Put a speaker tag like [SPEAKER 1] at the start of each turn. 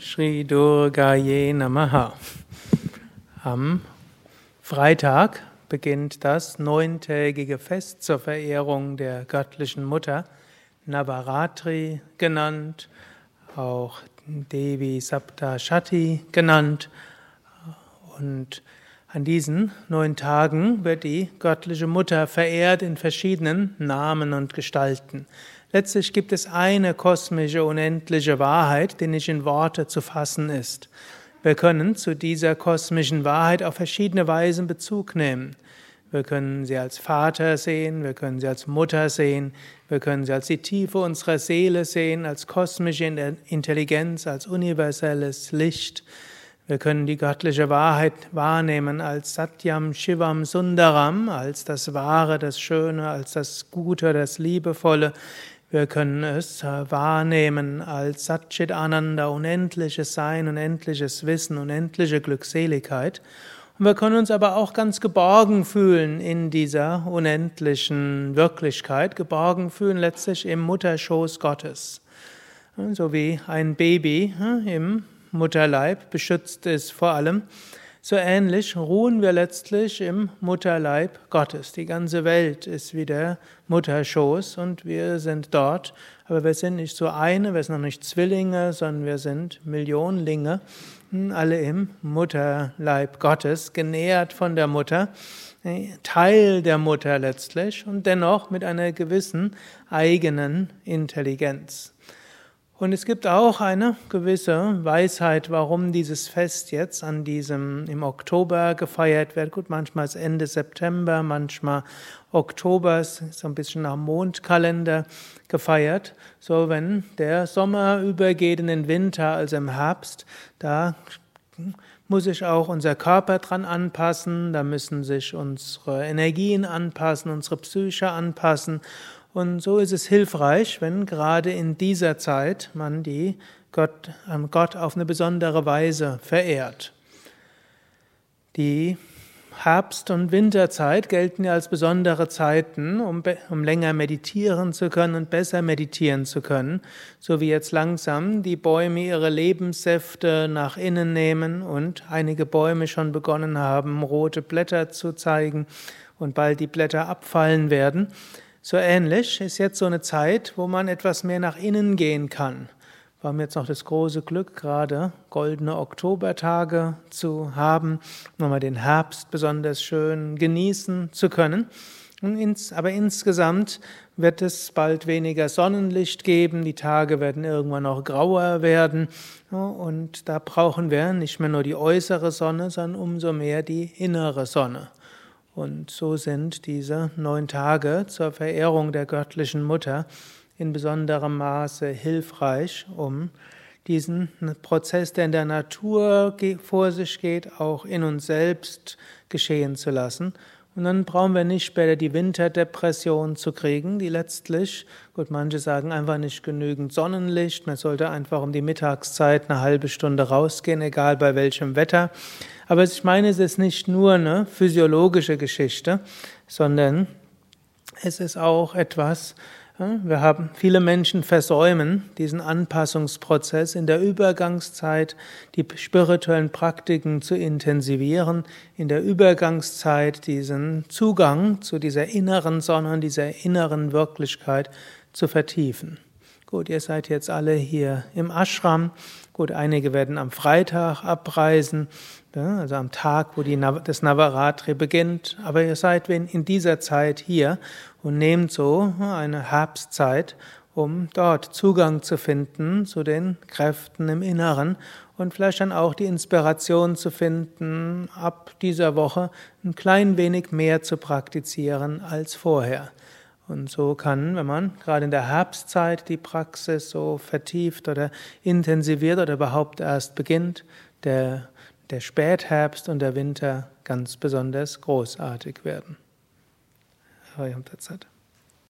[SPEAKER 1] Shri Durgaye Namaha. Am Freitag beginnt das neuntägige Fest zur Verehrung der göttlichen Mutter, Navaratri genannt, auch Devi Saptashati genannt. Und an diesen neun Tagen wird die göttliche Mutter verehrt in verschiedenen Namen und Gestalten. Letztlich gibt es eine kosmische, unendliche Wahrheit, die nicht in Worte zu fassen ist. Wir können zu dieser kosmischen Wahrheit auf verschiedene Weisen Bezug nehmen. Wir können sie als Vater sehen, wir können sie als Mutter sehen, wir können sie als die Tiefe unserer Seele sehen, als kosmische Intelligenz, als universelles Licht. Wir können die göttliche Wahrheit wahrnehmen als Satyam Shivam Sundaram, als das Wahre, das Schöne, als das Gute, das Liebevolle. Wir können es äh, wahrnehmen als Satchit Ananda, unendliches Sein, unendliches Wissen, unendliche Glückseligkeit. Und wir können uns aber auch ganz geborgen fühlen in dieser unendlichen Wirklichkeit, geborgen fühlen letztlich im Mutterschoß Gottes. So wie ein Baby im Mutterleib beschützt ist vor allem so ähnlich ruhen wir letztlich im Mutterleib Gottes. Die ganze Welt ist wie der Mutterschoß und wir sind dort. Aber wir sind nicht so eine, wir sind noch nicht Zwillinge, sondern wir sind Millionenlinge, hm, alle im Mutterleib Gottes, genährt von der Mutter, Teil der Mutter letztlich und dennoch mit einer gewissen eigenen Intelligenz. Und es gibt auch eine gewisse Weisheit, warum dieses Fest jetzt an diesem im Oktober gefeiert wird. Gut, manchmal ist Ende September, manchmal Oktober, ist so ein bisschen nach Mondkalender gefeiert. So, wenn der Sommer übergeht in den Winter, also im Herbst, da muss sich auch unser Körper dran anpassen, da müssen sich unsere Energien anpassen, unsere Psyche anpassen und so ist es hilfreich, wenn gerade in dieser Zeit man die Gott, Gott auf eine besondere Weise verehrt. Die Herbst- und Winterzeit gelten ja als besondere Zeiten, um, um länger meditieren zu können und besser meditieren zu können, so wie jetzt langsam die Bäume ihre Lebenssäfte nach innen nehmen und einige Bäume schon begonnen haben, rote Blätter zu zeigen und bald die Blätter abfallen werden. So ähnlich ist jetzt so eine Zeit, wo man etwas mehr nach innen gehen kann. Wir haben jetzt noch das große Glück, gerade goldene Oktobertage zu haben, nochmal den Herbst besonders schön genießen zu können. Aber insgesamt wird es bald weniger Sonnenlicht geben, die Tage werden irgendwann noch grauer werden und da brauchen wir nicht mehr nur die äußere Sonne, sondern umso mehr die innere Sonne. Und so sind diese neun Tage zur Verehrung der göttlichen Mutter in besonderem Maße hilfreich, um diesen Prozess, der in der Natur vor sich geht, auch in uns selbst geschehen zu lassen. Und dann brauchen wir nicht später die Winterdepression zu kriegen, die letztlich, gut, manche sagen einfach nicht genügend Sonnenlicht, man sollte einfach um die Mittagszeit eine halbe Stunde rausgehen, egal bei welchem Wetter. Aber ich meine, es ist nicht nur eine physiologische Geschichte, sondern es ist auch etwas, wir haben viele Menschen versäumen diesen Anpassungsprozess in der Übergangszeit, die spirituellen Praktiken zu intensivieren, in der Übergangszeit diesen Zugang zu dieser inneren Sonne, dieser inneren Wirklichkeit zu vertiefen. Gut, ihr seid jetzt alle hier im Ashram. Gut, einige werden am Freitag abreisen, also am Tag, wo die, das Navaratri beginnt. Aber ihr seid in dieser Zeit hier und nehmt so eine Herbstzeit, um dort Zugang zu finden zu den Kräften im Inneren und vielleicht dann auch die Inspiration zu finden, ab dieser Woche ein klein wenig mehr zu praktizieren als vorher. Und so kann, wenn man gerade in der Herbstzeit die Praxis so vertieft oder intensiviert oder überhaupt erst beginnt, der, der Spätherbst und der Winter ganz besonders großartig werden. Hariam Tatsat.